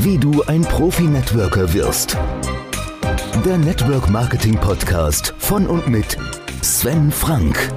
Wie du ein Profi-Networker wirst. Der Network Marketing Podcast von und mit Sven Frank.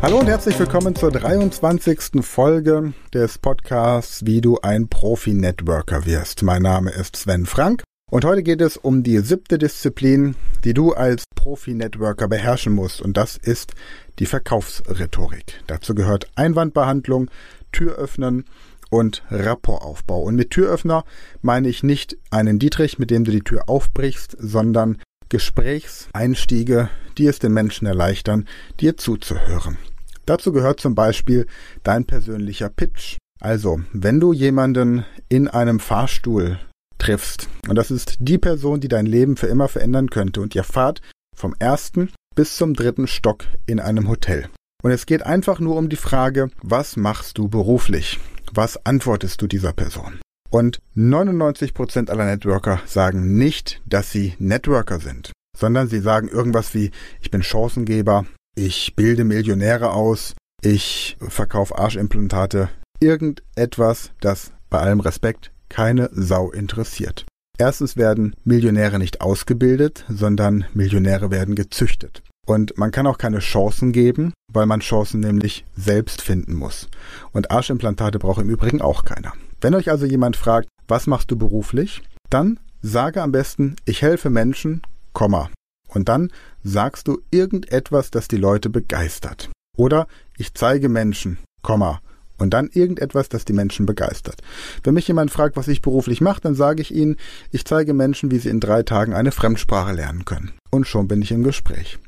Hallo und herzlich willkommen zur 23. Folge des Podcasts Wie du ein Profi-Networker wirst. Mein Name ist Sven Frank und heute geht es um die siebte Disziplin, die du als Profi-Networker beherrschen musst und das ist die Verkaufsrhetorik. Dazu gehört Einwandbehandlung, Türöffnen und Rapportaufbau. Und mit Türöffner meine ich nicht einen Dietrich, mit dem du die Tür aufbrichst, sondern Gesprächseinstiege, die es den Menschen erleichtern, dir zuzuhören. Dazu gehört zum Beispiel dein persönlicher Pitch. Also, wenn du jemanden in einem Fahrstuhl triffst, und das ist die Person, die dein Leben für immer verändern könnte, und ihr fahrt vom ersten bis zum dritten Stock in einem Hotel. Und es geht einfach nur um die Frage, was machst du beruflich? Was antwortest du dieser Person? Und 99% aller Networker sagen nicht, dass sie Networker sind, sondern sie sagen irgendwas wie, ich bin Chancengeber, ich bilde Millionäre aus, ich verkaufe Arschimplantate, irgendetwas, das bei allem Respekt keine Sau interessiert. Erstens werden Millionäre nicht ausgebildet, sondern Millionäre werden gezüchtet. Und man kann auch keine Chancen geben, weil man Chancen nämlich selbst finden muss. Und Arschimplantate braucht im Übrigen auch keiner. Wenn euch also jemand fragt, was machst du beruflich, dann sage am besten, ich helfe Menschen, Komma, und dann sagst du irgendetwas, das die Leute begeistert. Oder ich zeige Menschen, Komma, und dann irgendetwas, das die Menschen begeistert. Wenn mich jemand fragt, was ich beruflich mache, dann sage ich ihnen, ich zeige Menschen, wie sie in drei Tagen eine Fremdsprache lernen können. Und schon bin ich im Gespräch.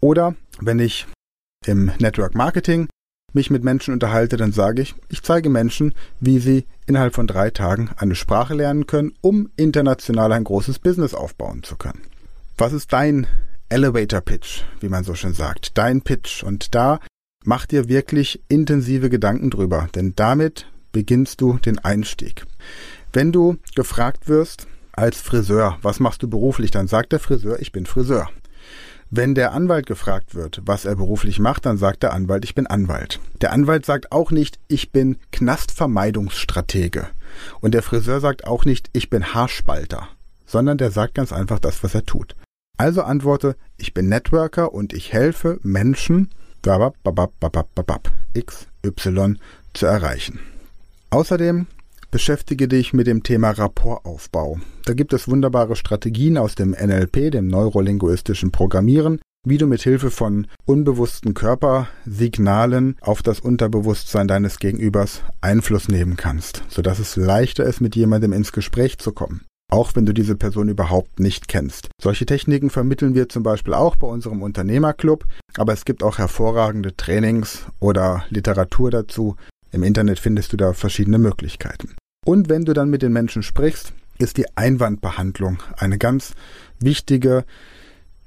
Oder wenn ich im Network Marketing mich mit Menschen unterhalte, dann sage ich, ich zeige Menschen, wie sie innerhalb von drei Tagen eine Sprache lernen können, um international ein großes Business aufbauen zu können. Was ist dein Elevator Pitch, wie man so schön sagt? Dein Pitch. Und da mach dir wirklich intensive Gedanken drüber, denn damit beginnst du den Einstieg. Wenn du gefragt wirst als Friseur, was machst du beruflich, dann sagt der Friseur, ich bin Friseur. Wenn der Anwalt gefragt wird, was er beruflich macht, dann sagt der Anwalt, ich bin Anwalt. Der Anwalt sagt auch nicht, ich bin Knastvermeidungsstratege. Und der Friseur sagt auch nicht, ich bin Haarspalter, sondern der sagt ganz einfach das, was er tut. Also antworte, ich bin Networker und ich helfe Menschen, x, y zu erreichen. Außerdem beschäftige dich mit dem Thema Rapportaufbau. Da gibt es wunderbare Strategien aus dem NLP, dem neurolinguistischen Programmieren, wie du mit Hilfe von unbewussten Körpersignalen auf das Unterbewusstsein deines Gegenübers Einfluss nehmen kannst, sodass es leichter ist, mit jemandem ins Gespräch zu kommen auch wenn du diese Person überhaupt nicht kennst. Solche Techniken vermitteln wir zum Beispiel auch bei unserem Unternehmerclub, aber es gibt auch hervorragende Trainings oder Literatur dazu. Im Internet findest du da verschiedene Möglichkeiten. Und wenn du dann mit den Menschen sprichst, ist die Einwandbehandlung eine ganz wichtige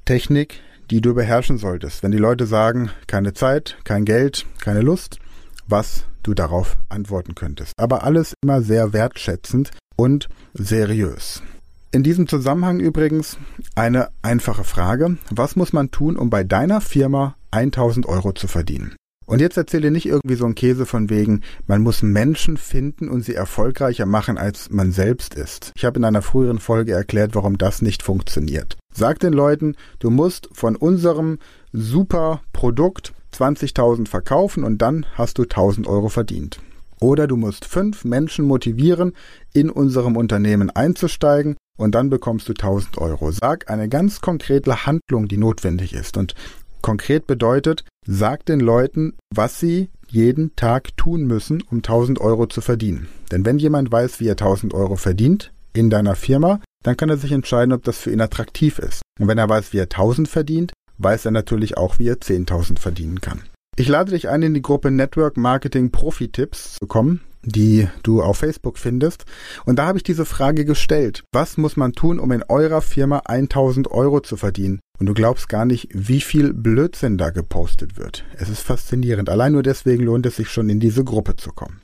Technik, die du beherrschen solltest. Wenn die Leute sagen, keine Zeit, kein Geld, keine Lust, was du darauf antworten könntest. Aber alles immer sehr wertschätzend und seriös. In diesem Zusammenhang übrigens eine einfache Frage. Was muss man tun, um bei deiner Firma 1000 Euro zu verdienen? Und jetzt erzähle nicht irgendwie so ein Käse von wegen, man muss Menschen finden und sie erfolgreicher machen, als man selbst ist. Ich habe in einer früheren Folge erklärt, warum das nicht funktioniert. Sag den Leuten, du musst von unserem super Produkt 20.000 verkaufen und dann hast du 1000 Euro verdient. Oder du musst fünf Menschen motivieren, in unserem Unternehmen einzusteigen und dann bekommst du 1000 Euro. Sag eine ganz konkrete Handlung, die notwendig ist. Und konkret bedeutet, sag den Leuten, was sie jeden Tag tun müssen, um 1000 Euro zu verdienen. Denn wenn jemand weiß, wie er 1000 Euro verdient in deiner Firma, dann kann er sich entscheiden, ob das für ihn attraktiv ist. Und wenn er weiß, wie er 1000 verdient, weiß er natürlich auch, wie er 10.000 verdienen kann. Ich lade dich ein, in die Gruppe Network Marketing Profi Tipps zu kommen, die du auf Facebook findest. Und da habe ich diese Frage gestellt. Was muss man tun, um in eurer Firma 1000 Euro zu verdienen? Und du glaubst gar nicht, wie viel Blödsinn da gepostet wird. Es ist faszinierend. Allein nur deswegen lohnt es sich schon, in diese Gruppe zu kommen.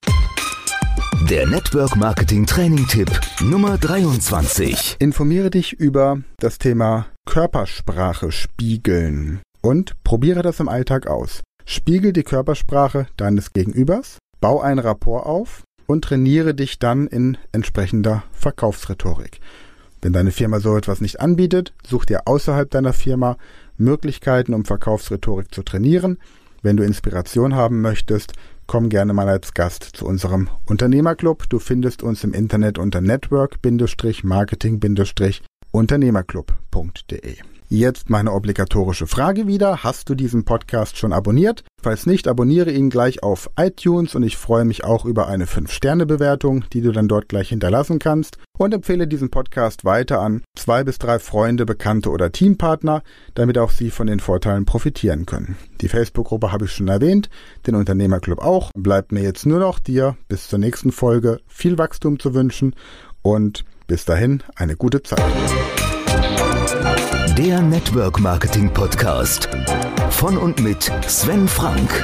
Der Network Marketing Training Tipp Nummer 23. Informiere dich über das Thema Körpersprache spiegeln und probiere das im Alltag aus. Spiegel die Körpersprache deines Gegenübers, bau ein Rapport auf und trainiere dich dann in entsprechender Verkaufsrhetorik. Wenn deine Firma so etwas nicht anbietet, such dir außerhalb deiner Firma Möglichkeiten, um Verkaufsrhetorik zu trainieren. Wenn du Inspiration haben möchtest, komm gerne mal als Gast zu unserem Unternehmerclub. Du findest uns im Internet unter network-marketing-unternehmerclub.de. Jetzt meine obligatorische Frage wieder. Hast du diesen Podcast schon abonniert? Falls nicht, abonniere ihn gleich auf iTunes und ich freue mich auch über eine 5-Sterne-Bewertung, die du dann dort gleich hinterlassen kannst und empfehle diesen Podcast weiter an zwei bis drei Freunde, Bekannte oder Teampartner, damit auch sie von den Vorteilen profitieren können. Die Facebook-Gruppe habe ich schon erwähnt, den Unternehmerclub auch. Bleibt mir jetzt nur noch dir bis zur nächsten Folge viel Wachstum zu wünschen und bis dahin eine gute Zeit. Der Network Marketing Podcast von und mit Sven Frank.